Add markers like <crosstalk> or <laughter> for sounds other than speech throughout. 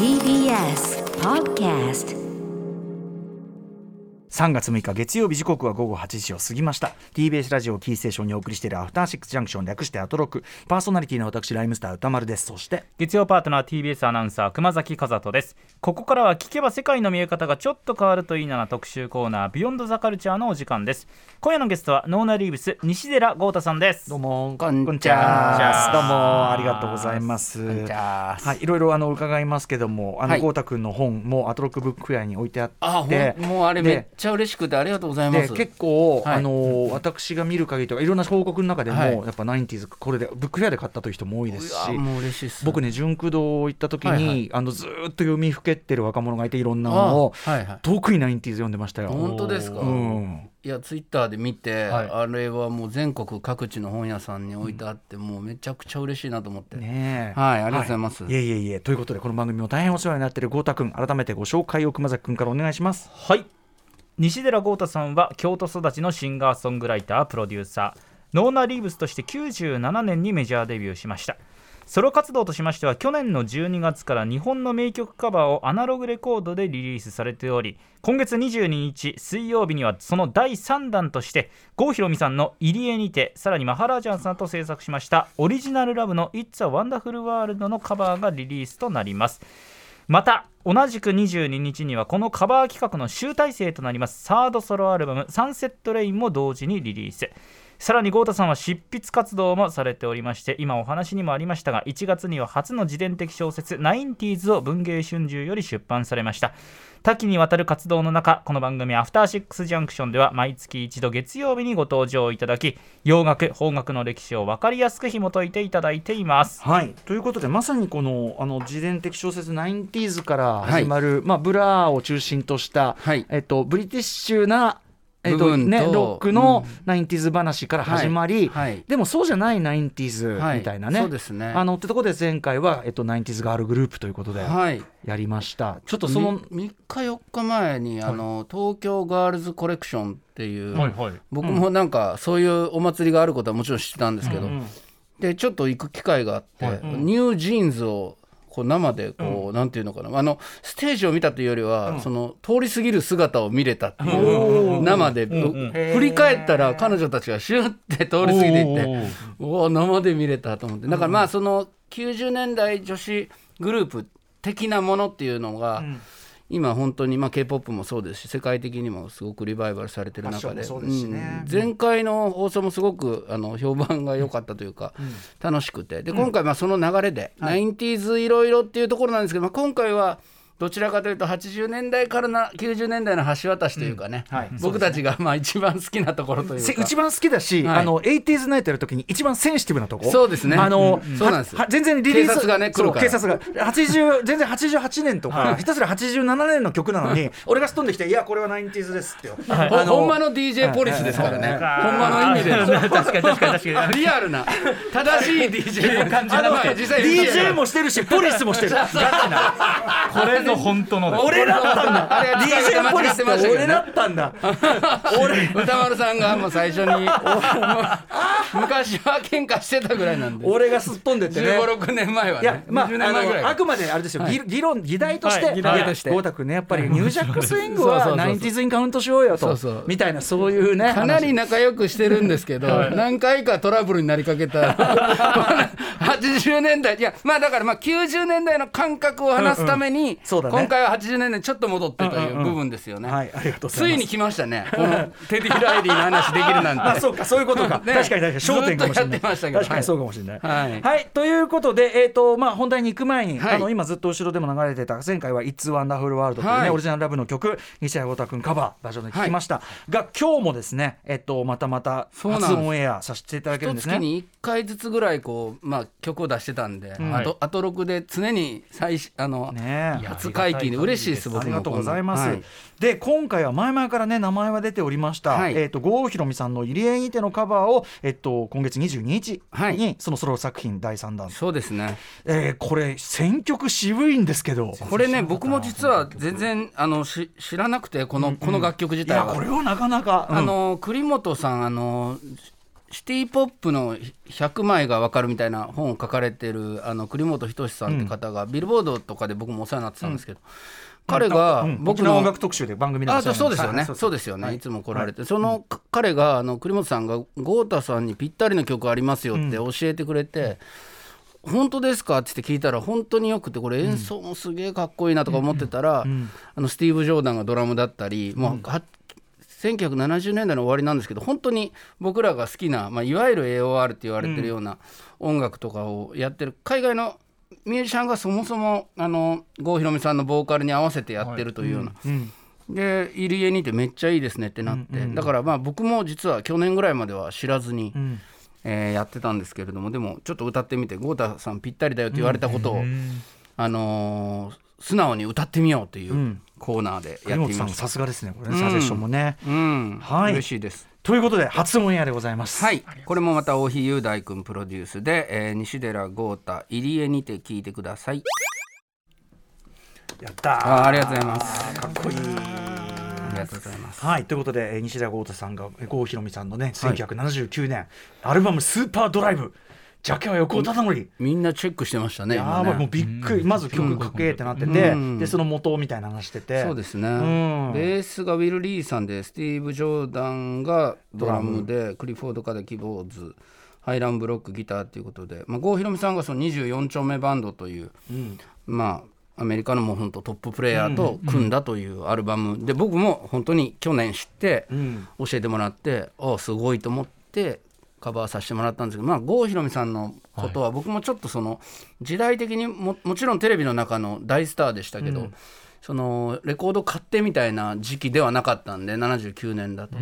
TBS Podcast 3月6日月曜日時刻は午後8時を過ぎました。TBS ラジオキーステーションにお送りしているアフターシックスジャンクション略してアトロク。パーソナリティの私ライムスター歌丸です。そして月曜パートナー TBS アナウンサー熊崎和人です。ここからは聞けば世界の見え方がちょっと変わるといいなな特集コーナービヨンドザカルチャーのお時間です。今夜のゲストはノーナリーブス西寺豪太さんです。どうもこんこんにちちははどうもありがとうございます。は。はいいろいろあの伺いますけどもあのはい。豪太くんの本もアトロックブックフェアに置いてあって。あ、もうあれめっちゃ嬉しくてありがとうございま。です結構、はいあの私が見る限りとかいろんな報告の中でも、はいやっぱナインティーズこれでブックフェアで買ったという人も多いですしもう嬉しいっす。僕ね純駆堂行った時に、はいはいあのずーっと読みふけってる若者がいていろんなのをあはいはい。特にナインティーズ読んでましたよ。本当ですか？うんいやツイッターで見て、はいあれはもう全国各地の本屋さんに置いてあって、もうめちゃくちゃ嬉しいなと思って。ねえはいありがとうございますいえいえいえということでこの番組も大変お世話になっている豪太君改めてご紹介を熊崎君からお願いします。はい西寺豪太さんは京都育ちのシンガーソングライタープロデューサー。ノーナ・リーブスとして97年にメジャーデビューしました。ソロ活動としましては去年の12月から日本の名曲カバーをアナログレコードでリリースされており今月22日水曜日にはその第3弾として郷ひろみさんの「入江にて」さらにマハラージャンさんと制作しましたオリジナルラブの「It's a Wonderful World」のカバーがリリースとなります。また同じく22日にはこのカバー企画の集大成となります。サードソロアルバム「サンセットレイン」も同時にリリース。さらに豪太さんは執筆活動もされておりまして今お話にもありましたが1月には初の自伝的小説「ナインティーズ」を文藝春秋より出版されました。多岐にわたる活動の中この番組「アフターシックスジャンクション」では毎月一度月曜日にご登場いただき洋楽邦楽の歴史を分かりやすく紐解いていただいています。はい、ということでまさにこのあの自伝的小説「ナインティーズ」から始まる、まあ、 Blur を中心とした、はい。えっと、ブリティッシュな、えっとね、ロックのうん。 nineties 話から始まり、はいはい。でもそうじゃない nineties はい。みたいなね。そうですね。あのってところで前回は、えっと、 nineties girl group ということではい。やりました。ちょっとその3日4日前にあの、東京ガールズコレクションっていう、はい僕もなんかそういうお祭りがあることはもちろん知ってたんですけど、でちょっと行く機会があって、 NewJeans をこう生でこう、なんていうのかな。あのステージを見たというよりは、その通り過ぎる姿を見れたっていう、生で、振り返ったら彼女たちがシュッて通り過ぎていっておお生で見れたと思って。だからまあその90年代女子グループ的なものっていうのが、今本当にまあ K-POP もそうですし世界的にもすごくリバイバルされてる中で。前回の放送もすごくあの評判が良かったというか、楽しくて。で今回まあその流れで、ナインティーズいろいろっていうところなんですけど、まあ、今回はどちらかというと80年代からな90年代の橋渡しというかね、はい。僕たちがまあ一番好きなところというか。せ一番好きだし、はい。あの 80s ナイトやるときに一番センシティブなとこ。そうですね。あの、うん。そうなんですは全然リリース警察がね来るから。警察が。80全然88年とか、ひたすら87年の曲なのに俺がすっ飛んできていやこれは 90s ですってよ、ほほんまの DJ ポリスですからね、ほんまの意味で。確かに確かに確かに。リアルな正しい DJ 感じあの実際 DJ もしてるしポリスもしてる。これぞ本当の俺だったんだ。あれは DJ ポリスって間違ってましたけどね。俺だったんだ。<laughs> 俺歌丸さんがもう最初に <laughs> 昔は喧嘩してたぐらいなんで。俺がすっ飛んでってね。15、6年前はいやね、まあ、20年前ぐらい。あくまであれですよ、議議論議題として、はい議題として。豪太君ねやっぱりニュージャックスイングはナインティーズにカウントしようよと。そうそう。みたいなそういうねかなり話。仲良くしてるんですけど、何回かトラブルになりかけた <laughs> 80年代。いやまあだからまあ90年代の感覚を話すために、そうだね。今回は80年代ちょっと戻ってという部分ですよね、はいありがとうついに来ましたね。このテディ・ライリーの話できるなんて。<laughs> あそうかそういうことか、ね。確かに確かに。焦点かもしれない。ずっとやってましたけど。確かにそうかもしれない。はい。ということでえっ、とまあ本題に行く前に、はい。あの今ずっと後ろでも流れてた前回は「It's Wonderful World」というね、はい。オリジナルラブの曲西谷豪太君カバーバージョンで聴きました、が今日もですねえっ、とまたまたそうなんです。初オンエアさせていただけるんですね。一月に1回ずつぐらいこう、まあ、曲を出してたんで、ん。あとアトロクで常に最しあの、ねえ初解禁で嬉しいです。僕もありがとうございます。はい。で今回は前々からね名前は出ておりました、はい。えっ、と郷ひろみさんの入江にてのカバーをえっ、と今月22日に、はい。そのソロ作品第3弾、そうですね。えーこれ選曲渋いんですけど。これね僕も実は全然あのし知らなくてこの,、この楽曲自体は。これはなかなか、うん。あの栗本さんあのシティ・ポップの100枚が分かるみたいな本を書かれてるあの栗本仁さんって方が、ビルボードとかで僕もお世話になってたんですけど、彼がうん。僕の音楽特集で番組でもあそうですよね、はいそうです。よね、い、つも来られて、そのか彼があの栗本さんが豪太さんにぴったりの曲ありますよって教えてくれて、本当ですかって聞いたら本当によくてこれ演奏もすげえかっこいいなとか思ってたら、あのスティーブ・ジョーダンがドラムだったり、もうは1970年代の終わりなんですけど本当に僕らが好きな、まあ、いわゆる AOR って言われてるような音楽とかをやってる海外のミュージシャンがそもそもあの郷ひろみさんのボーカルに合わせてやってるというような、うんで入り江にてめっちゃいいですねってなって、だからまあ僕も実は去年ぐらいまでは知らずに、うん。えーやってたんですけれどもでもちょっと歌ってみて豪太さんぴったりだよって言われたことを、あのー素直に歌ってみようというん。コーナーでやってみました。さんさすがですねこれねサジェッションもね、うん、はい。嬉しいです。ということで初オンエアでございます。はい、これもまた大日雄大君プロデュースで、えー西寺豪太入江にて聞いてください。やったー。ありがとうございます。かっこいい。ありがとうございます。はい。ということで、えー西田豪太さんがえー郷ひろみさんのね1979年、アルバム「スーパードライブ」ジャケは横尾忠則みんなチェックしてましたね。や今ね。ばいもうびっくり、まず曲かけってなってて、でその元みたいな話してて。そうですね、ん。ベースがウィル・リーさんでスティーブ・ジョーダンがドラムでクリフォード・カデ・キボーズハイランブロックギターということで、まあ、郷ひろみさんがその24丁目バンドという、まあアメリカのもう本当トッププレイヤーと組んだというアルバム。で僕も本当に去年知ってん。教えてもらってああすごいと思ってカバーさせてもらったんですけどまあ郷ひろみさんのことは僕もちょっとその時代的にももちろんテレビの中の大スターでしたけど、そのレコード買ってみたいな時期ではなかったんで79年だと、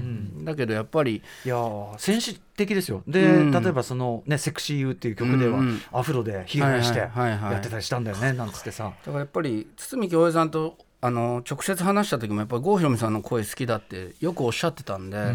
だけどやっぱりいやー戦士的ですよ。で、うん。例えばそのね「セクシーユー」っていう曲では、うんうん。アフロでヒールしてやってたりしたんだよね、なんつってさ。だからやっぱり堤京平さんとあの直接話した時もやっぱり郷ひろみさんの声好きだってよくおっしゃってたんでやっ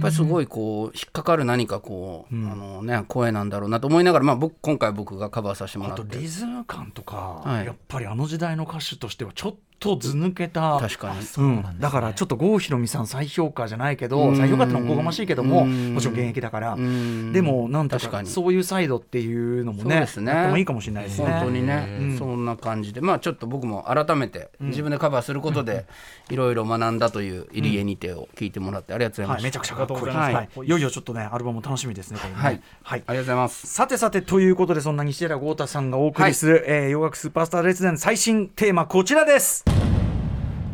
ぱりすごいこう引っかかる何かこう、あのね、声なんだろうなと思いながら、まあ、僕今回僕がカバーさせてもあらって。とリズム感とか、はい。やっぱりあの時代の歌手としてはちょっとず抜けた。確かに。うん、だからちょっと郷ひろみさん再評価じゃないけどうん。再評価ってのはおこがましいけどもうん。もちろん現役だから。うん。でもなんと確かそういうサイドっていうのもねそうですね。やってもいいかもしれないですね。本当にね、うん。そんな感じで。まあちょっと僕も改めて自分でカバーすることでいろいろ学んだという「入江にて」を聞いてもらってありがとうございまはい、した、めちゃくちゃかっこいい、はい、い。よいよちょっとねアルバムも楽しみですねはい。はい。ありがとうございます。さてさてということでそんな西寺豪太さんがお送りする、えー洋楽スーパースター列伝最新テーマこちらです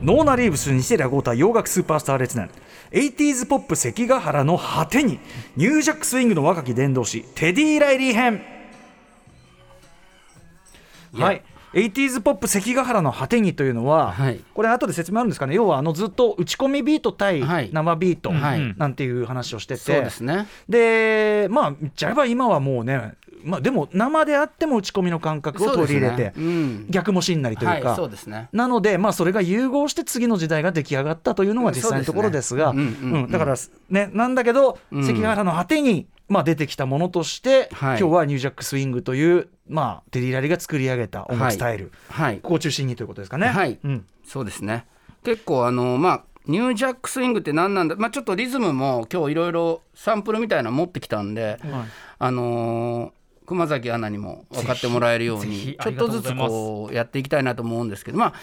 ノーナ・リーブス西寺豪太洋楽スーパースター列伝 80s ポップ関ヶ原の果てにニュージャックスイングの若き伝道師テディ・ライリー編。はい。80s ポップ関ヶ原の果てにというのは、はい。これ後で説明あるんですかね。要はあのずっと打ち込みビート対はい。生ビートはい。なんていう話をしてて、そうですね。でまあ言っちゃえば今はもうね、まあ、でも生であっても打ち込みの感覚を取り入れて、ね。うん。逆もしんなりというか、はいそうですね。なので、まあ、それが融合して次の時代が出来上がったというのが実際のところですが、だから、ね、なんだけど、うん。関ヶ原の果てに、まあ、出てきたものとして、はい。今日はニュージャックスイングという、まあ、テリー・ラリが作り上げた音楽スタイル、はい。ここを中心にということですかね。はい。うん。そうですね。結構あのまあニュージャックスイングって何なんだ、まあ、ちょっとリズムも今日いろいろサンプルみたいなの持ってきたんで、あのー熊崎アナにも分かってもらえるようにちょっとずつこうやっていきたいなと思うんですけど、まあ、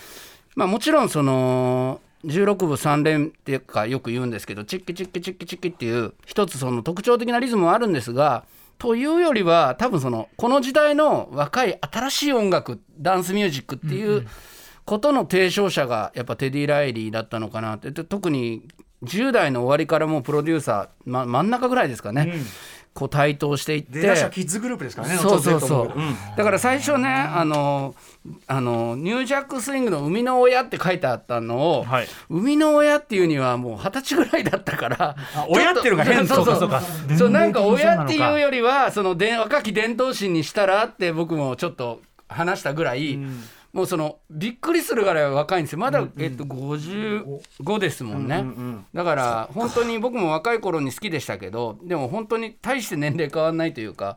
まあもちろんその16部3連っていうかよく言うんですけどチッキチッキチッキチッキっていう一つその特徴的なリズムはあるんですがというよりは多分そのこの時代の若い新しい音楽ダンスミュージックっていうことの提唱者がやっぱテディ・ライリーだったのかなって。で特に10代の終わりからもうプロデューサー、ま、真ん中ぐらいですかね、こう台頭していって。出だしはキッズグループですからね、そうそう後そううだから最初ねあのあのニュージャックスイングの生みの親って書いてあったのを、はい。生みの親っていうにはもう二十歳ぐらいだったからあ親っていうのが変そうそうそうかそうなんか親っていうよりはそので若き伝統心にしたらって僕もちょっと話したぐらい、もうそのびっくりするぐらい若いんですよ。まだ、えっと、55ですもんね、だから本当に僕も若い頃に好きでしたけどでも本当に大して年齢変わらないというか、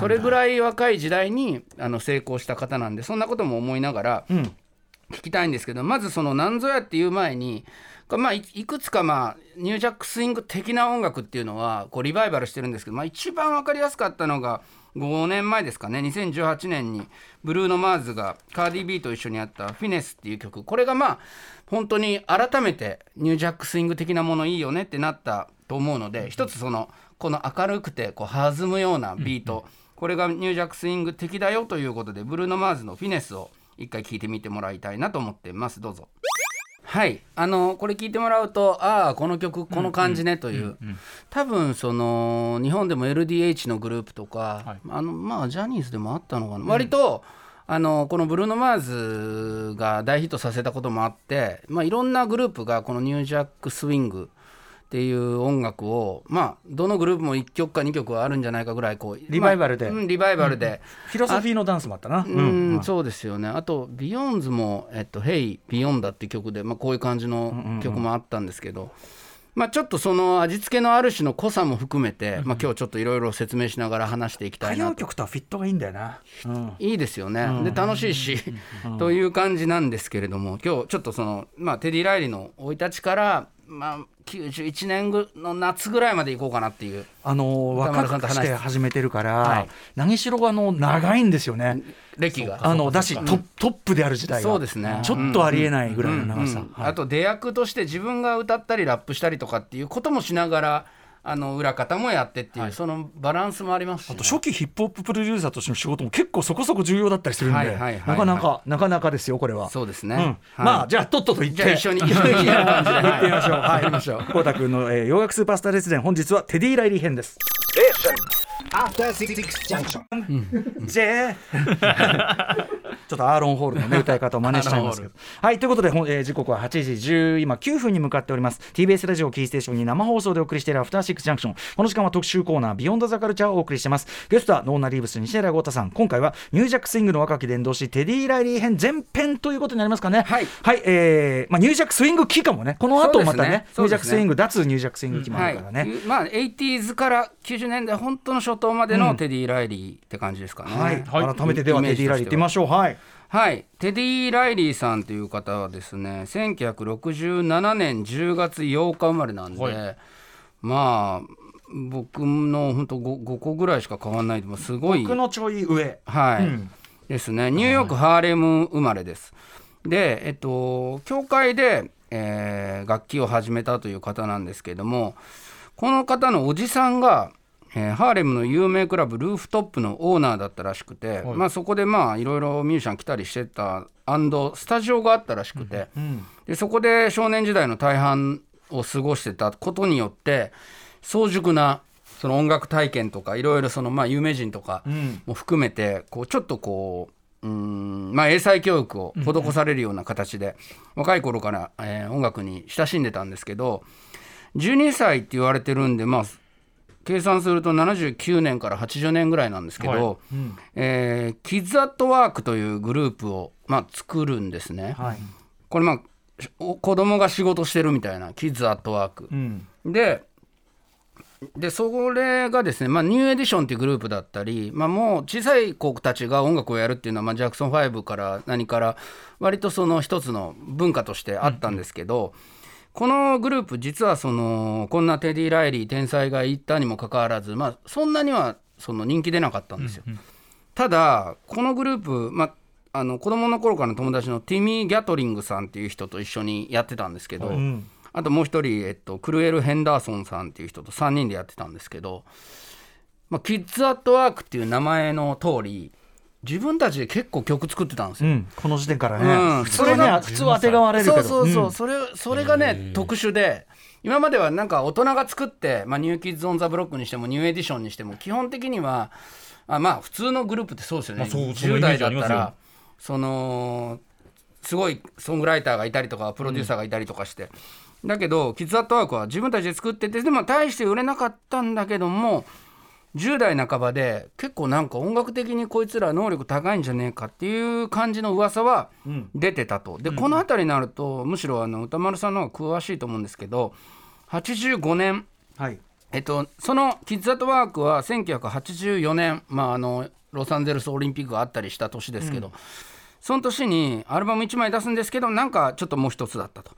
それぐらい若い時代にあの成功した方なんでそんなことも思いながら、聞きたいんですけどまずその何ぞやっていう前にまあいいくつかまあニュージャックスイング的な音楽っていうのはこうリバイバルしてるんですけど、まあ、一番分かりやすかったのが5年前ですかね。2018年にブルーノ・マーズがカーディ・ビーと一緒にやった「フィネス」っていう曲。これがまあ本当に改めてニュージャックスイング的なものいいよねってなったと思うので一つそのこの明るくてこう弾むようなビート。これがニュージャックスイング的だよということでブルーノ・マーズの「フィネス」を一回聞いてみてもらいたいなと思ってます。どうぞ。はい。あのこれ聞いてもらうとああこの曲この感じねという。多分その日本でも LDH のグループとか、はい。あのまあジャニーズでもあったのかな、割とあのこのブルーノ・マーズが大ヒットさせたこともあって、まあ、いろんなグループがこのニュージャックスイングっていう音楽をまあどのグループも1曲か2曲はあるんじゃないかぐらいこうリバイバルで。まあうんリバイバルで、フィロソフィーのダンスもあったな。うん、そうですよね。あと BEYOOOOONDS も「えっと、 Hey! ビヨンダ」って曲で、まあ、こういう感じの曲もあったんですけど、まあ、ちょっとその味付けのある種の濃さも含めて、まあ、今日ちょっといろいろ説明しながら話していきたいなと。歌謡曲とはフィットがいいんだよな。うん。いいですよね、で楽しいし、という感じなんですけれども今日ちょっとその、まあ、テディ・ライリーの生い立ちから、まあ、91年ぐの夏ぐらいまで行こうかなっていう。あの若くして話して始めてるから、はい。何しろあの長いんですよね。歴が。あのだしトップトップである時代が。そうですね。ちょっとありえないぐらいの長さ。あと出役として自分が歌ったりラップしたりとかっていうこともしながらあの裏方もやってっていう、そのバランスもありますしね、あと初期ヒップホッププロデューサーとしての仕事も結構そこそこ重要だったりするんで、はいはいはいはい。なかなかなかなかですよこれは。そうですね、うん。はい。まあじゃあとっとと言って。一緒に。行ってみましょう。はい、行きましょう。郷太君の、えー洋楽スーパースター列伝本日はテディ・ライリー編です。After Six Junction. <laughs> ジェーちょっとアーロンホールの、ね、歌い方を真似しちゃいますけど。<laughs> はいということで、えー時刻は8時10今9分に向かっております。TBS ラジオキーステーションに生放送でお送りしているアフターシックスジャンクション。この時間は特集コーナー Beyond The Culture をお送りしています。ゲストはノーナリーブス西寺郷太さん。今回はニュージャックスイングの若き伝道師テディ・ライリー編前編ということになりますかね。はい。はい、えーまあ、ニュージャックスイング期かもね。この後またねニュージャックスイング脱ニュージャックスイング期もあはいるからね、まあ 80s から90年代本当の初頭までのテディ・ライリーって感じですかね、はい、はい。改めてではテディ・ライリー行ってみましょう。はいはい、テディ・ライリーさんという方はですね1967年10月8日生まれなんで、はい。まあ僕の本当 5, 5個ぐらいしか変わんないでもすごい。僕のちょい上。はい、うん。ですね。ニューヨーク・ハーレム生まれです。でえっと教会で、えー楽器を始めたという方なんですけどもこの方のおじさんが、えーハーレムの有名クラブルーフトップのオーナーだったらしくて、まあ、そこでまあいろいろミュージシャン来たりしてたスタジオがあったらしくて、でそこで少年時代の大半を過ごしてたことによって早熟なその音楽体験とかいろいろそのまあ有名人とかも含めてこうちょっとこううーんまあ英才教育を施されるような形で若い頃から、えー音楽に親しんでたんですけど12歳って言われてるんでまあ計算すると79年から80年ぐらいなんですけど、えーキッズ・アット・ワークというグループを、まあ、作るんですね。はいこれまあお子供が仕事してるみたいなキッズ・アット・ワーク。うんででそれがですね、まあ、ニューエディションっていうグループだったり、まあ、もう小さい子たちが音楽をやるっていうのは、まあ、ジャクソン5から何から割とその一つの文化としてあったんですけど、このグループ実はそのこんなテディ・ライリー天才がいたにもかかわらず、まあ、そんなにはその人気出なかったんですよ。ただこのグループ、まあ、あの子供の頃からの友達のティミー・ギャトリングさんっていう人と一緒にやってたんですけど、んあともう一人、えっと、クルエル・ヘンダーソンさんっていう人と3人でやってたんですけど、まあ、キッズ・アット・ワークっていう名前の通り自分たちで結構曲作ってたんですよ。うん、この時点からうね、ん。普通はね普通は当てがわれるけど。そうそうそう、ん。それそれがね特殊で今まではなんか大人が作って、まあ、ニューキッズ・オン・ザ・ブロックにしてもニューエディションにしても基本的にはあまあ普通のグループってそうですよね、まあそうその10イメー代だったらそのすごいソングライターがいたりとかプロデューサーがいたりとかして、だけどキッズ・アット・ワークは自分たちで作っててでも大して売れなかったんだけども10代半ばで結構なんか音楽的にこいつら能力高いんじゃねえかっていう感じの噂は出てたと。でこの辺りになるとむしろあの歌丸さんの方が詳しいと思うんですけど85年はい。えっと、そのキッズ・アット・ワークは1984年、まあ、あのロサンゼルスオリンピックがあったりした年ですけど、その年にアルバム1枚出すんですけどなんかちょっともう一つだったと、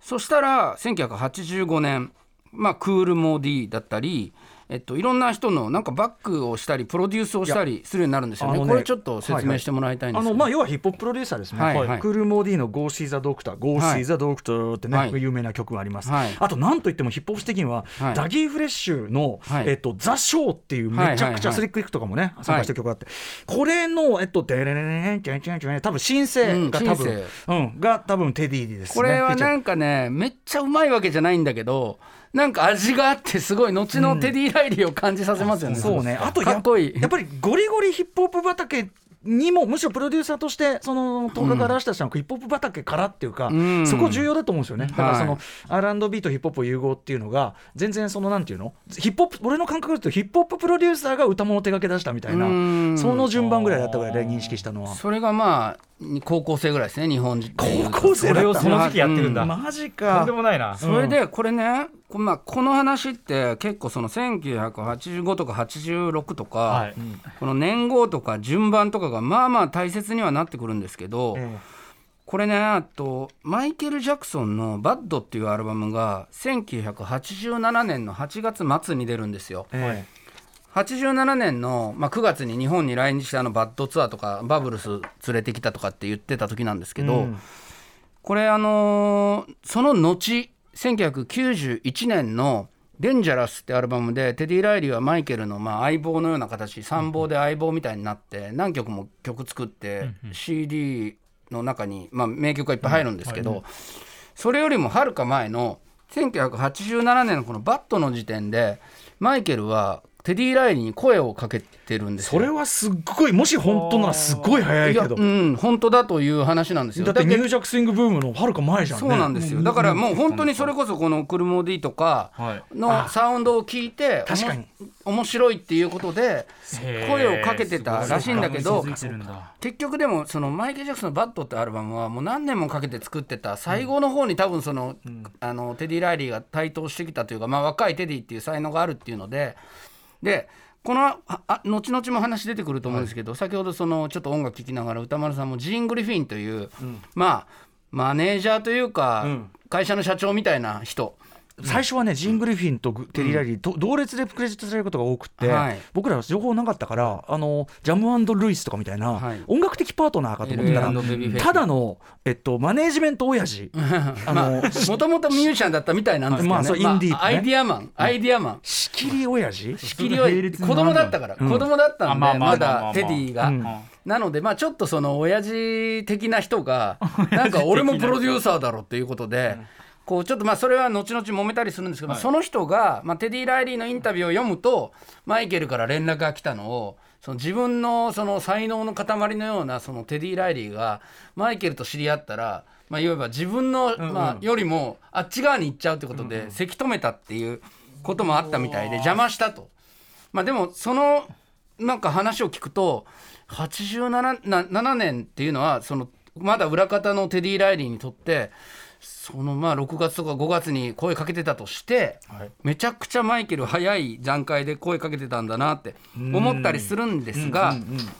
そしたら1985年まあクールモディだったりえっと、いろんな人のなんかバックをしたりプロデュースをしたりするようになるんですよね。ねこれちょっと説明してもらいたいんですけど。あのまあ要はヒップホッププロデューサーですね、はいはい。クールモーディの Go See the Doctor Go は See い the Doctor ってね、はい。有名な曲があります、はい。あとなんといってもヒップホップ的には、はい。ダギー・フレッシュの、はい。えっと、ザ・ショーっていうめちゃくちゃスリックリックとかもね、参加した曲があって、これの、えっと、デレレレレンチェン多分シンセが多分、うんが多分テディですね。これはなんかねめっちゃうまいわけじゃないんだけどなんか味があってすごい後のテディ・ライリーを感じさせますよね、そうね。あとやかっこいい。やっぱりゴリゴリヒップホップ畑にもむしろプロデューサーとしてその10日から出した人のヒップホップ畑からっていうか、ん。そこ重要だと思うんですよね。だからその、はい。R&B とヒップホップ融合っていうのが全然そのなんていうの？ヒップホップ俺の感覚だとヒップホッププロデューサーが歌物を手掛け出したみたいなうん。その順番ぐらいだったぐらいで認識したのは。それがまあ高校生ぐらいですね日本。人高校生だったそれをその時期やってるんだ、うん。マジとんかでもないな、それでこれね、こまあ、この話って結構その1985とか86とか、はい。この年号とか順番とかがまあまあ大切にはなってくるんですけど、えこれねあとマイケル・ジャクソンの「バッド」っていうアルバムが1987年の8月末に出るんですよ。ええ87年の、まあ、9月に日本に来日したあのバッドツアーとかバブルス連れてきたとかって言ってた時なんですけど、うん。これあのーその後1991年の「デンジャラス」ってアルバムでテディ・ライリーはマイケルのまあ相棒のような形参謀で相棒みたいになって何曲も曲作って CD の中にまあ名曲がいっぱい入るんですけどそれよりもはるか前の1987年のこの「バット」の時点でマイケルはテディ・ライリーに声をかけてるんですよ。それはすっごいもし本当ならすっごい早いけど。うん本当だという話なんですよ。だってニュージャックスイングブームのはるか前じゃんね。そうなんですよ。だからもう本当にそれこそこの「クール・モー・ディ」とかはい。のサウンドを聞いて確かに。面白いっていうことで声をかけてたらしいんだけど結局でもそのマイケル・ジャクソンの「バッド」ってアルバムはもう何年もかけて作ってた。最後の方に多分そのあのテディ・ライリーが台頭してきたというかまあ若いテディっていう才能があるっていうのででこのああ後々も話出てくると思うんですけど、先ほどそのちょっと音楽聴きながら宇多丸さんもジーン・グリフィンという、まあマネージャーというか、会社の社長みたいな人最初はねジン・グリフィンとグテリー・ライリーと同列でクレジットされることが多くて、はい。僕らは情報なかったからあのジャムルイスとかみたいな、はい。音楽的パートナーかと思ってたらただの、えっと、マネージメント親父。<laughs> あの、もともとミュージシャンだったみたいなんですけどね、まあそうインディーね。アイディアマン。アイディアマン。仕切り親父。仕切りは子供だったから、子供だったんで、あまだテディが、うん。なのでまあちょっとその親父的な人が <laughs> な。んか俺もプロデューサーだろっていうことで。こうちょっとまあそれは後々揉めたりするんですけど、その人が、まあ、テディ・ライリーのインタビューを読むとマイケルから連絡が来たのをその自分のその才能の塊のようなそのテディ・ライリーがマイケルと知り合ったら、まあ、いわば自分の、まあ、よりもあっち側に行っちゃうってことで、せき止めたっていうこともあったみたいで邪魔したと。まあでもそのなんか話を聞くと87な7年っていうのはそのまだ裏方のテディ・ライリーにとってそのまあ6月とか5月に声かけてたとして、めちゃくちゃマイケル早い段階で声かけてたんだなって思ったりするんですが、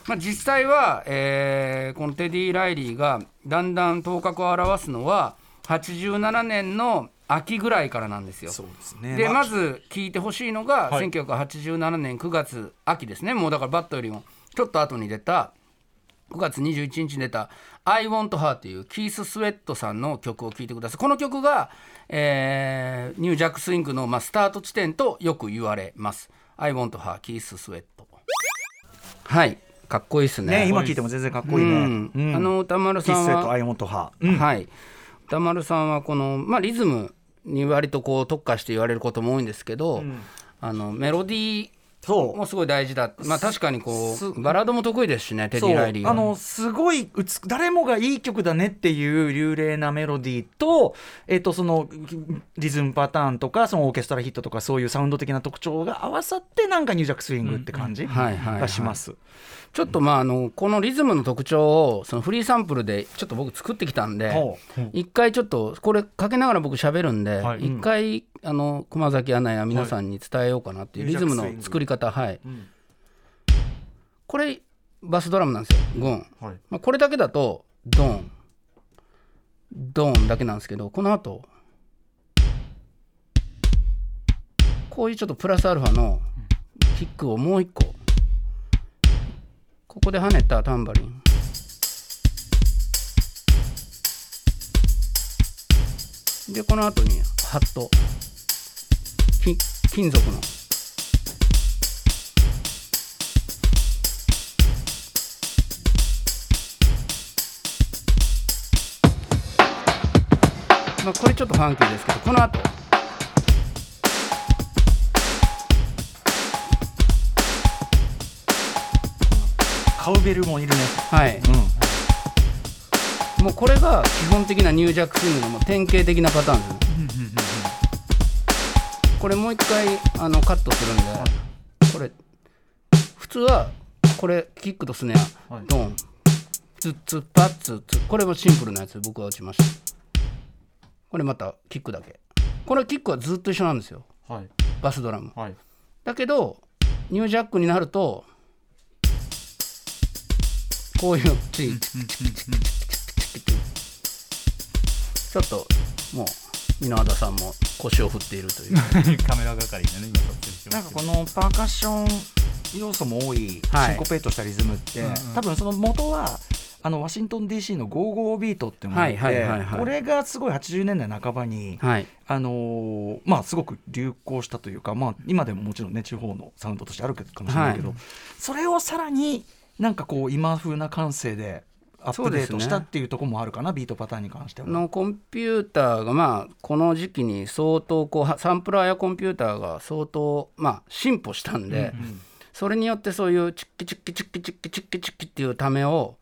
まあ、実際は、えーこのテディ・ライリーがだんだん頭角を現すのは87年の秋ぐらいからなんですよ。ですね。でまず聞いてほしいのが、はい。1987年9月秋ですね。もうだからバットよりもちょっと後に出た9月21日に出た「I Want Her」っていうキース・スウェットさんの曲を聴いてください。この曲が、えーニュージャックスイングの、まあ、スタート地点とよく言われます「I Want Her」キース・スウェットはい。かっこいいですね。ね今聞いても全然かっこいいね、うん。うん。あの歌丸さんはスとアイモントハうん。はい。歌丸さんはこの、まあ、リズムに割とこう特化して言われることも多いんですけど、あのメロディーもすごい大事だまあ確かにこうバラードも得意ですしねテディ・そう。ライリーは。あのすごい美誰もがいい曲だねっていう流麗なメロディーと,、えっとそのリズムパターンとかそのオーケストラヒットとかそういうサウンド的な特徴が合わさってなんかニュージャックスイングって感じはいはいはい。がします。ちょっとまああのこのリズムの特徴をそのフリーサンプルでちょっと僕作ってきたんでほ一回ちょっとこれかけながら僕喋るんではい。一回あの駒崎アナや皆さんに伝えようかなっていうリズムの作り方はい。これバスドラムなんですよ。ゴン、はい。まあ、これだけだとドン。ドンだけなんですけどこの後こういうちょっとプラスアルファのキックをもう一個ここで跳ねたタンバリン。でこの後にハット。き金属の。まあこれちょっとファンキーですけどこの後。カウベルもいるね。はい。うん。もうこれが基本的なニュージャックスイングのもう典型的なパターン。ですこれもう一回あのカットするんで、これ普通はこれキックとスネア、はい。ドン。ツッツッパッツッツこれもシンプルなやつ僕は打ちました。これまたキックだけ。これキックはずっと一緒なんですよ。はい。バスドラム。はい。だけどニュージャックになるとこういうちょっともう稲田さんも腰を振っているという。<laughs> カメラ係でね今撮ってるなんかこのパーカッション要素も多い、シンコペートしたリズムって、うんうん、多分その元はあのワシントン DC の55ビートっていうのがあって、はいはいはいはい、これがすごい80年代半ばに、はい、あのー、まあ、すごく流行したというか、まあ、今でももちろんね地方のサウンドとしてあるかもしれないけど、はい、それをさらになんかこう今風な感性でアップデートしたっていうところもあるかな、ビートパターンに関しては。のコンピューターがまあこの時期に相当こうはサンプラーやコンピューターが相当まあ進歩したんで、それによってそういうチッキチッキチッキチッキチッキチッキっていうためを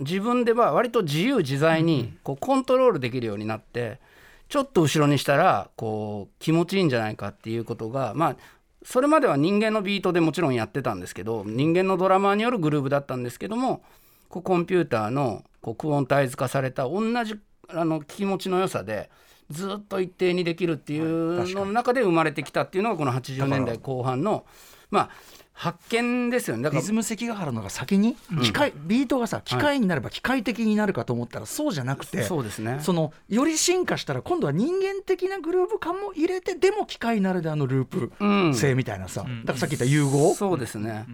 自分では割と自由自在にこうコントロールできるようになってちょっと後ろにしたらこう気持ちいいんじゃないかっていうことがまあそれまでは人間のビートでもちろんやってたんですけど人間のドラマーによるグルーヴだったんですけどもこうコンピューターのこうクオンタイズ化された同じあの気持ちの良さでずっと一定にできるっていうのの中で生まれてきたっていうのがこの80年代後半のまあ発見ですよね。だからリズム関ヶ原のが先に？機械、ビートがさ機械になれば機械的になるかと思ったらそうじゃなくて、そうですね。そのより進化したら今度は人間的なグルーヴ感も入れてでも機械ならではのループうん。性みたいなさ、だからさっき言った融合、そうですね、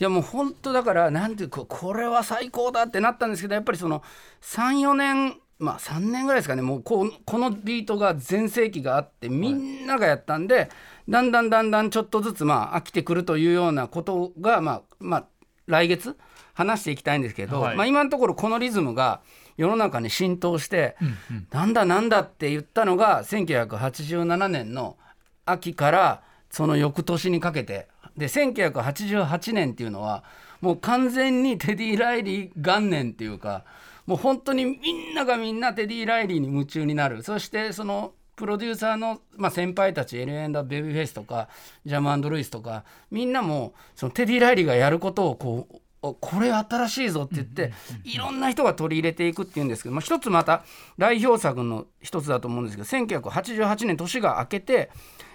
いやもう本当だからなんていうかこれは最高だってなったんですけどやっぱりその34年まあ3年ぐらいですかね。もうこのビートが全盛期があってみんながやったんで、だんだんだんだんちょっとずつまあ飽きてくるというようなことがまあまあ来月話していきたいんですけど、はいまあ、今のところこのリズムが世の中に浸透して、なんだなんだって言ったのが1987年の秋からその翌年にかけて。で1988年っていうのはもう完全にテディ・ライリー元年っていうかもう本当にみんながみんなテディ・ライリーに夢中になる。そしてそのプロデューサーの、まあ、先輩たち L.A.&ベビーフェイスとかジャム&ルイスとかみんなもそのテディ・ライリーがやることをこうこれ新しいぞって言っていろんな人が取り入れていくっていうんですけど、まあ、一つまた代表作の一つだと思うんですけど1988年年が明けて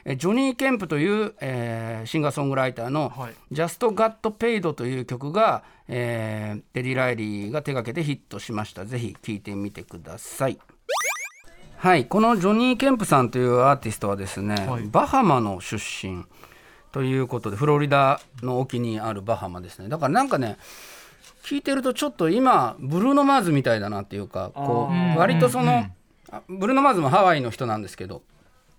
えジョニー・ケンプという、えーシンガーソングライターのはい「Just Got Paid」という曲が、えディ・ライリーが手掛けてヒットしました。ぜひ聴いてみてください。はい。このジョニー・ケンプさんというアーティストはですね、はい。バハマの出身ということでフロリダの沖にあるバハマですね。だからなんかね聞いてるとちょっと今ブルーノ・マーズみたいだなっていうかこー。う割とそのブルーノ・マーズもハワイの人なんですけど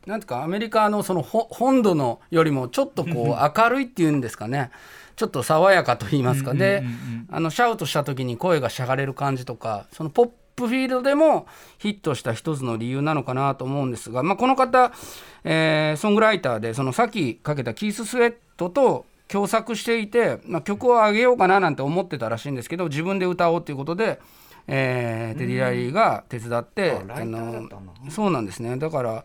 なんてかアメリカのそのほ本土のよりもちょっとこう明るいっていうんですかね。ちょっと爽やかと言いますか。であのシャウトした時に声がしゃがれる感じとかそのポップフィールドでもヒットした一つの理由なのかなと思うんですが、まあ、この方、えーソングライターでそのさっきかけたキース・スウェットと共作していて、まあ、曲を上げようかななんて思ってたらしいんですけど自分で歌おうということで、えーテディ・ライリーが手伝ってあのそうなんですね。だから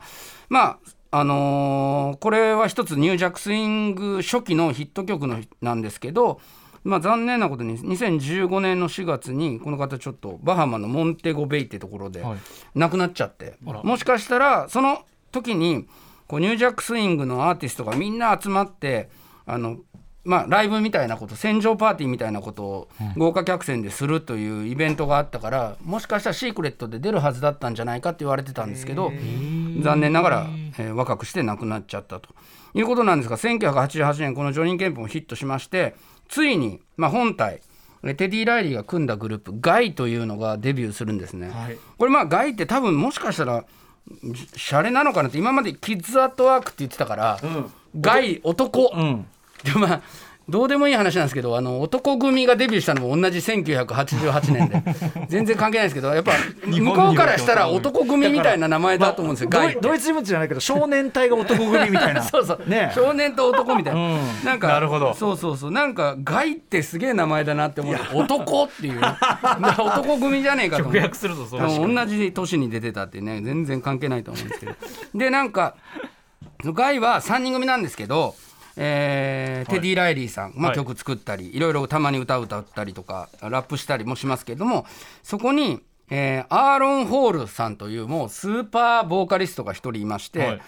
まああのーこれは一つニュージャックスイング初期のヒット曲のなんですけど、まあ、残念なことに2015年の4月にこの方ちょっとバハマのモンテゴベイってところではい。亡くなっちゃって、あら。もしかしたらその時にこうニュージャックスイングのアーティストがみんな集まってあのまあ、ライブみたいなこと戦場パーティーみたいなことを豪華客船でするというイベントがあったからもしかしたらシークレットで出るはずだったんじゃないかって言われてたんですけど残念ながら、えー若くして亡くなっちゃったということなんですが1988年このジョニー・ケンプもヒットしましてついに、まあ、本体えテディ・ライリーが組んだグループガイというのがデビューするんですね。これまあガイって多分もしかしたらシャレなのかなって今までキッズ・アットワークって言ってたから、ガイ男、うん。でまあどうでもいい話なんですけどあの男組がデビューしたのも同じ1988年で <laughs> 全然関係ないですけどやっぱ向こうからしたら男組みたいな名前だと思うんですよ、ガイってドイツ人物じゃないけど少年隊が男組みたいな。<laughs> そうそう、ね少年と男みたいな、うん。なんかなるほど。そうそうそう。なんかガイってすげえ名前だなって思う男っていう。男組じゃねえかと思う。<laughs> 直訳するとそう同じ年に出てたってね全然関係ないと思うんですけど。でなんかガイは3人組なんですけど、えーテディ・ライリーさん、まあ、はい。曲作ったり、い、ろいろたまに歌を歌ったりとかラップしたりもしますけれどもそこに、えーアーロン・ホールさんというもうスーパーボーカリストが一人いまして、はい。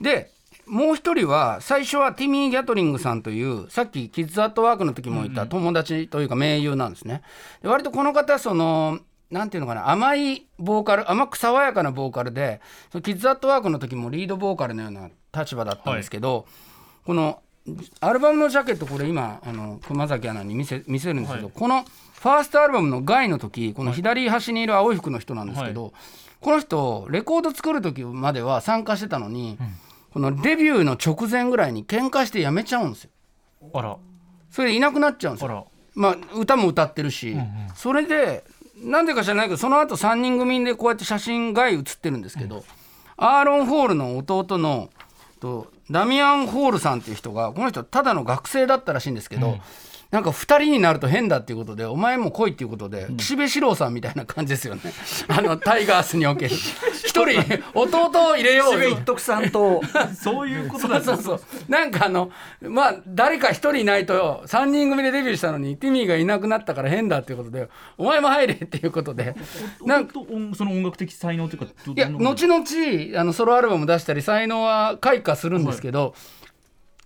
でもう一人は最初はティミー・ギャトリングさんというさっきキッズ・アットワークの時もいた友達というか盟友なんですね。で割とこの方そのなんていうのかな甘いボーカル甘く爽やかなボーカルでそのキッズ・アットワークの時もリードボーカルのような立場だったんですけど、このアルバムのジャケットこれ今あの熊崎アナに見せ見せるんですけど、はい。このファーストアルバムの「ガイ」の時この左端にいる青い服の人なんですけど、この人レコード作る時までは参加してたのに、このデビューの直前ぐらいに喧嘩して辞めちゃうんですよ。あら。それでいなくなっちゃうんですよ。まあ歌も歌ってるし、それでなんでか知らないけどその後3人組でこうやって写真が写ってるんですけど、アーロン・ホールの弟のとダミアン・ホールさんっていう人がこの人ただの学生だったらしいんですけど、なんか2人になると変だっていうことでお前も来いっていうことで、岸辺四郎さんみたいな感じですよね。あのタイガースにおける一人弟を入れようよ渋一徳さんと。<laughs> そういうことだそうそうそう。なんかあのまあ誰か一人いないと3人組でデビューしたのにティミーがいなくなったから変だっていうことでお前も入れっていうことで。なんかその音楽的才能というかどいや後々あのソロアルバム出したり才能は開花するんですけど、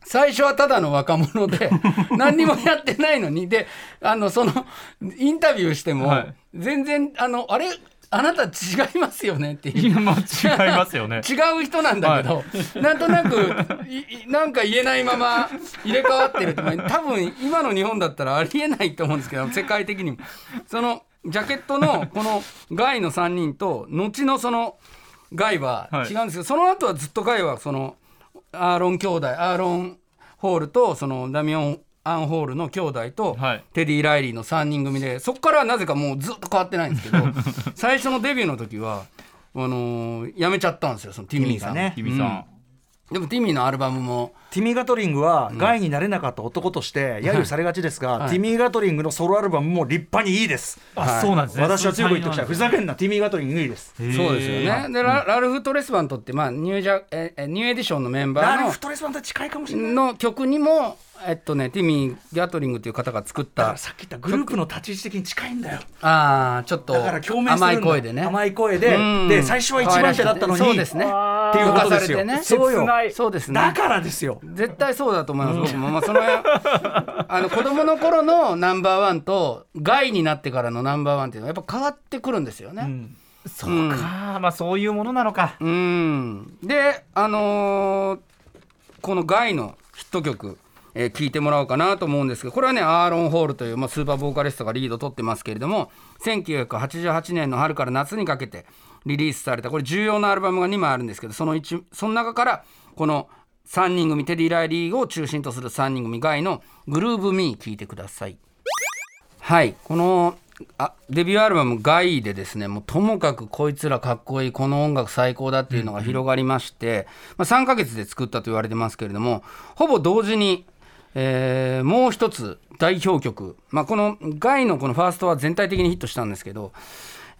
最初はただの若者で <laughs> 何にもやってないのにであのそのインタビューしても、はい。全然あのあれ？あなた違いますよねっていう。違いますよね。<laughs> 違う人なんだけど、なんとなくいいなんか言えないまま入れ替わってるって多分今の日本だったらありえないと思うんですけど世界的にも。そのジャケットのこのガイの3人と後のそのガイははい。違うんですけど、その後はずっとガイはそのアーロン兄弟アーロン・ホールとそのダミオン・アンホールの兄弟とはい。テディ・ライリーの3人組でそこからはなぜかもうずっと変わってないんですけど <laughs> 最初のデビューの時はあのー辞めちゃったんですよそのティミーさん。ティミーがね。日比さん、でもティミーのアルバムもティミー・ガトリングは害になれなかった男として揶揄されがちですが、はい。ティミー・ガトリングのソロアルバムも立派にいいです、あそうなんですね。私は強く言ってきたふざけんななティミー・ガトリングいいです。そうですよね。でララルフ・トレスバントって、まあ、ニュージャええニューエディションのメンバーラルフ・トレスマンと近いかもしれない。のの曲にも、えっとね、ティミー・ギャトリングという方が作った。だからさっき言ったグループの立ち位置的に近いんだよ。あーちょっとだから共鳴するんだ。甘い声でね。甘い声で。うん。で最初は一番手だったのにそうですね。っていうことですよ。動かされてね。そうよ。切ない。そうですね。だからですよ絶対そうだと思います、僕も、まあ、その辺あの子供の頃のナンバーワンと害になってからのナンバーワンっていうのはやっぱ変わってくるんですよね。そうか、まあそういうものなのか。うん。であのーこの「ガイ」のヒット曲えー聞いてもらおうかなと思うんですけどこれはねアーロン・ホールという、まあ、スーパーボーカリストがリードを取ってますけれども1988年の春から夏にかけてリリースされたこれ重要なアルバムが2枚あるんですけどその一その中からこの3人組テディ・ライリーを中心とする3人組ガイの「グルーブ・ミー」聞いてください。はい。このあデビューアルバム「ガイ」でですねもうともかくこいつらかっこいいこの音楽最高だっていうのが広がりまして、まあ、3ヶ月で作ったと言われてますけれどもほぼ同時に、えーもう一つ代表曲、まあ、この「ガイ」のこのファーストは全体的にヒットしたんですけど、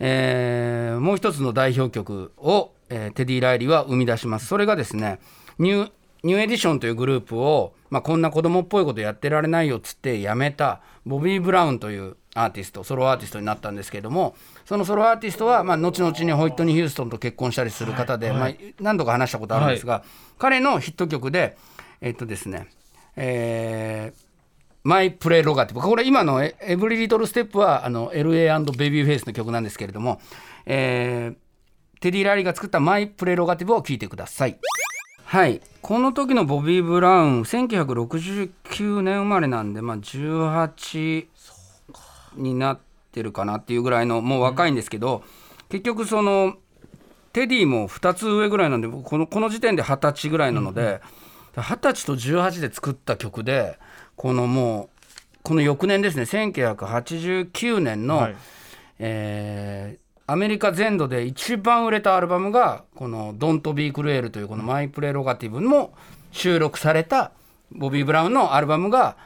えーもう一つの代表曲を、えーテディ・ライリーは生み出します。それがですねニューニューエディションというグループを、まあ、こんな子供っぽいことやってられないよっつって辞めたボビー・ブラウンというアーティストソロアーティストになったんですけれどもそのソロアーティストは、まあ、後々にホイットニー・ヒューストンと結婚したりする方で、まあ、何度か話したことあるんですが、彼のヒット曲でえっとですねえーマイプレロガティブこれ今のエエブリリトルステップはあの LA& ベビーフェイスの曲なんですけれども、えーテディ・ラリーが作ったマイプレロガティブを聴いてくださいはい。この時のボビー・ブラウン1969年生まれなんで、まあ、18になってるかなっていうぐらいのもう若いんですけど、結局そのテディも2つ上ぐらいなんで僕このこの時点で20歳ぐらいなので、20歳と18で作った曲でこのもうこの翌年ですね1989年の、はい。えーアメリカ全土で一番売れたアルバムがこの「Don't Be Cruel」というこの「マイ・プレロガティブ」も収録されたボビー・ブラウンのアルバムが、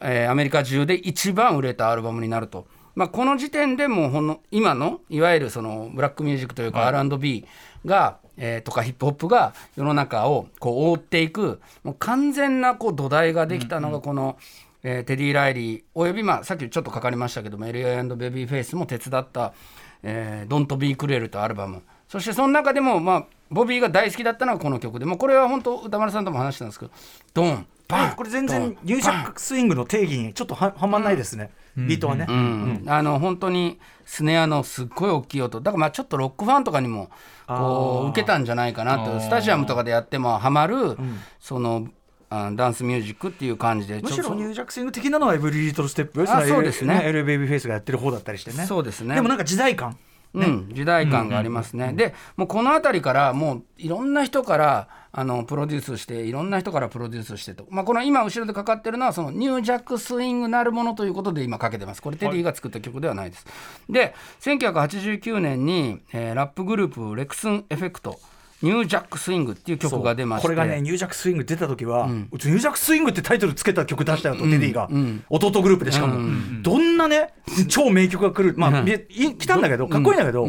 えーアメリカ中で一番売れたアルバムになると。まあ、この時点でもうほんの今のいわゆるそのブラックミュージックというか R&B が、えーとかヒップホップが世の中をこう覆っていくもう完全なこう土台ができたのがこの、えーテディ・ライリーおよび、まあ、さっきちょっとかかりましたけども LA& ベビーフェイスも手伝った「えー、Don't Be Cruel」とアルバム。そしてその中でも、まあ、ボビーが大好きだったのはこの曲で。もうこれは本当歌丸さんとも話したんですけどドンバンこれ全然ニュージャックスイングの定義にちょっとははまんないですね、ビートはね、うんあの本当にスネアのすっごい大きい音だからまあちょっとロックファンとかにもこう受けたんじゃないかなと。スタジアムとかでやってもハマる、そのあダンスミュージックっていう感じでむしろニュージャックスイング的なのは E very Little Step あそうですね。 L.A.ベイビーフェイスがやってる方だったりしてね。そうですね。でもなんか時代感。うん、時代感がありますね。でもうこの辺りからもういろんな人からあのプロデュースしていろんな人からプロデュースしてと、まあ、この今後ろでかかってるのはそのニュージャックスイングなるものということで今かけてます。これテディが作った曲ではないです。で1989年に、えーラップグループレクスンエフェクトニュージャックスイングっていう曲が出まして。これがねニュージャックスイング出た時は、うちニュージャックスイングってタイトルつけた曲出したよと、テディが、弟グループでしかも、どんなね超名曲が来る。まあ、い来たんだけどかっこいいんだけど、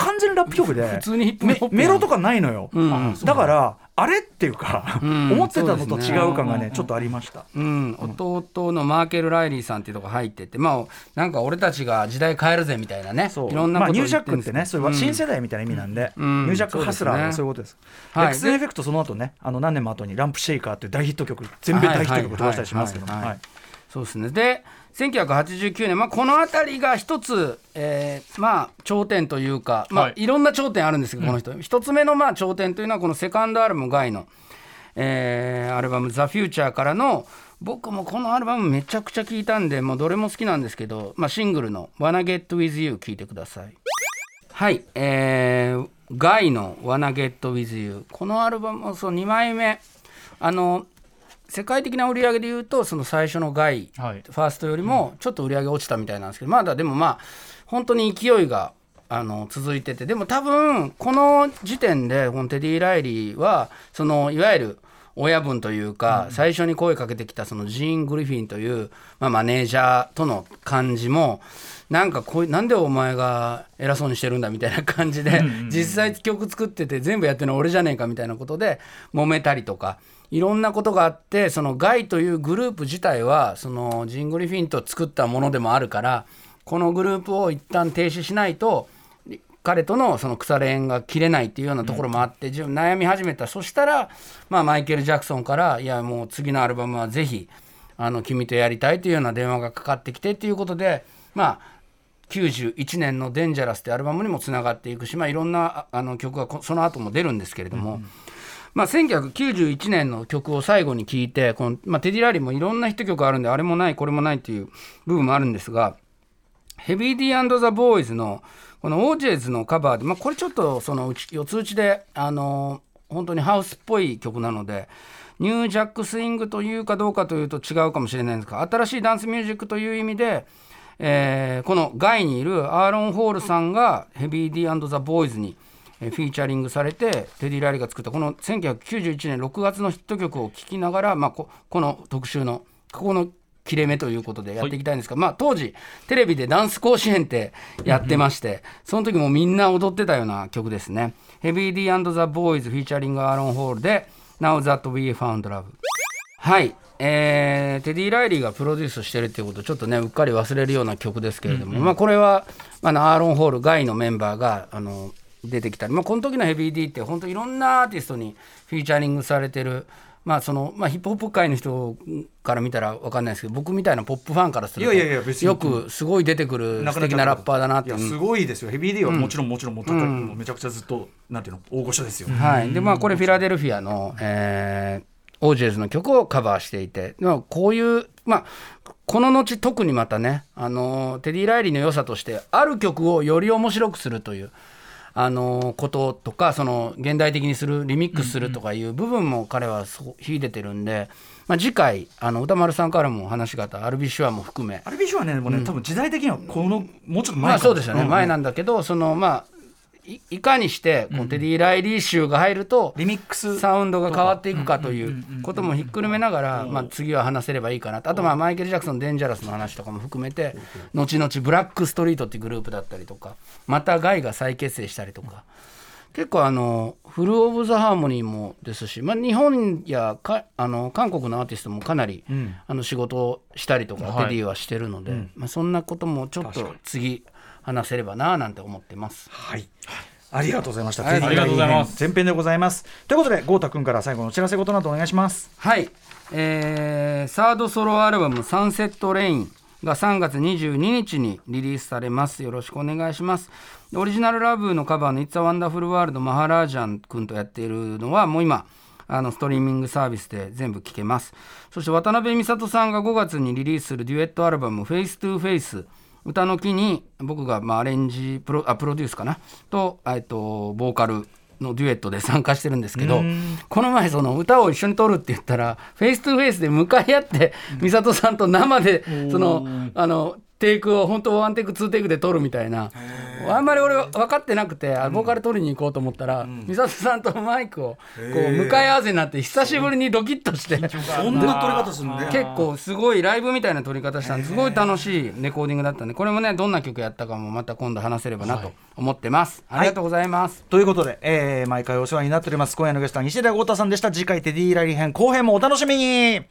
完全にラップ曲でメメロとかないのよ、ん。だからあれっていうか、ん。思ってたのと違う感がねちょっとありました、うん、弟のマーケル・ライリーさんっていうとこ入っててまあなんか俺たちが時代変えるぜみたいなね。そう。いろんなまあ、ニュージャッことを言ってるんですクってね、そういう新世代みたいな意味なんで、ん。ニュージャックハスラーはそういうことです。はい。レックスエフェクトその後ね、あの何年も後にランプシェイカーっていう大ヒット曲、全米大ヒット曲飛ばしたりしますけども、はい。はい。はい。そうですね。で1989年、まあ、この辺りが一つ、えーまあ、頂点というか、まあはい。い、ろんな頂点あるんですけど、この人。一つ目のまあ頂点というのはこのセカンドアルバム「ガイの」えーアルバム「ザ・フューチャーからの僕もこのアルバムめちゃくちゃ聴いたんでもうどれも好きなんですけど、まあ、シングルの「Wanna Get With You」聴いてください。はい、えー、ガイの「Wanna Get With You」このアルバムそう2枚目。あの世界的な売り上げでいうとその最初のガイ、はい。ファーストよりもちょっと売り上げ落ちたみたいなんですけどまだでもまあ本当に勢いがあの続いててでも多分この時点でこのテディ・ライリーはそのいわゆる親分というか、最初に声かけてきたそのジーン・グリフィンという、まあ、マネージャーとの感じもなんかこうなんでお前が偉そうにしてるんだみたいな感じで、実際曲作ってて全部やってるのは俺じゃねえかみたいなことで揉めたりとかいろんなことがあってそのガイというグループ自体はそのジン・グリフィンと作ったものでもあるからこのグループを一旦停止しないと彼とのその腐れ縁が切れないっていうようなところもあって、自分悩み始めた。そしたら、まあ、マイケル・ジャクソンから「いやもう次のアルバムはぜひあの君とやりたい」というような電話がかかってきてっていうことでまあ91年の「デンジャラス」ってアルバムにもつながっていくし、まあ、いろんなあの曲がその後も出るんですけれども、まあ、1991年の曲を最後に聴いてこの、まあ、テディ・ラリーもいろんなヒット曲あるんであれもないこれもないっていう部分もあるんですがヘビー・ディザ・ボーイズのこのオージェーズのカバーで、まあ、これちょっとその四つ打ちで、あの本当にハウスっぽい曲なのでニュージャックスイングというかどうかというと違うかもしれないんですが新しいダンスミュージックという意味で、えーこのガイにいるアーロン・ホールさんがヘビー・ディザ・ボーイズにフィーチャリングされてテディ・ラリーが作ったこの1991年6月のヒット曲を聴きながら、まあ、ここの特集のここの切れ目ということでやっていきたいんですが、まあ、当時テレビでダンス甲子園ってやってまして、その時もみんな踊ってたような曲ですね。ヘビー・ D&ザ・ボーイズフィーチャリングアーロン・ホールで Now That We Found Love はい、えーテディ・ライリーがプロデュースしてるっていうことをちょっとねうっかり忘れるような曲ですけれども、まあ、これは、まあ、アーロン・ホールガイのメンバーがあの出てきたり、まあ、この時のヘビー・ Dって本当いろんなアーティストにフィーチャリングされてる。まあそのまあ、ヒップホップ界の人から見たら分かんないですけど僕みたいなポップファンからするといやいやいや別に。よくすごい出てくる素敵なラッパーだなってすごいですよ。ヘビー・Dはもちろんもちろんもう叩きもうめちゃくちゃずっとなんていうの大御所ですよ、はい、でまあこれフィラデルフィアの、えー、オージェイズの曲をカバーしていてまあこういうまあこの後特にまたね、あのテディ・ライリーの良さとしてある曲をより面白くするという。あのこととかその現代的にするリミックスするとかいう部分も彼は秀でてるんで、まあ、次回あの歌丸さんからも話があったアルビシュアも含め。アルビシュアねもうね、うん、多分時代的にはこのもうちょっと前まあそうですよね、うん、前なんだけどそのまあいいかにしてこのテディ・ライリー集が入るとリミックスサウンドが変わっていくかということもひっくるめながら、まあ、次は話せればいいかなと。あとまあマイケル・ジャクソンデンジャラスの話とかも含めて後々ブラック・ストリートっていうグループだったりとかまたガイが再結成したりとか。結構あのフル・オブ・ザ・ハーモニーもですし、まあ、日本やかあの韓国のアーティストもかなり、うん、あの仕事をしたりとか、テディはしてるので、うん、まあ、そんなこともちょっと次話せればななんて思ってます。はいありがとうございました。ありがとうございます。前編でございます。ということで、豪太君から最後のお知らせことなどお願いします。はい。えー、サードソロアルバムサンセットレインが3月22日にリリースされます。よろしくお願いします。オリジナルラブのカバーの It's a Wonderful World マハラージャン君とやっているのはもう今、あのストリーミングサービスで全部聴けます。そして渡辺美里さんが5月にリリースするデュエットアルバム Face to Face 歌の木に僕がまあアレンジプロあプロデュースかな？と,、えっとボーカルのデュエットで参加してるんですけどこの前その歌を一緒に録るって言ったら face to face で向かい合って美里さんと生でそのあのテイクを本当ワンテイクツーテイクで録るみたいな。あんまり俺分かってなくてボーカル録りに行こうと思ったら、うん、美里さんとマイクをこう向かい合わせになって久しぶりにドキッとして。そんな録り方するね結構すごいライブみたいな録り方したんですごい楽しいレコーディングだったんでこれもねどんな曲やったかもまた今度話せればなと思ってます、はい、ありがとうございます、はい、ということで、えー、毎回お世話になっております。今夜のゲストは西寺郷太さんでした。次回テディーラリー編後編もお楽しみに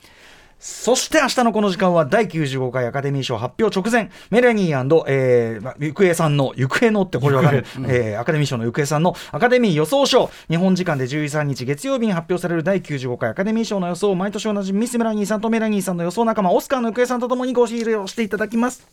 そして明日のこの時間は第95回アカデミー賞発表直前、メラニー、えー、ゆくえさんの、ゆくえのってこれわかる、えー、アカデミー賞のゆくえさんのアカデミー予想賞、日本時間で13日月曜日に発表される第95回アカデミー賞の予想を毎年同じミス・メラニーさんとメラニーさんの予想仲間、オスカーのゆくえさんとともにご指導していただきます。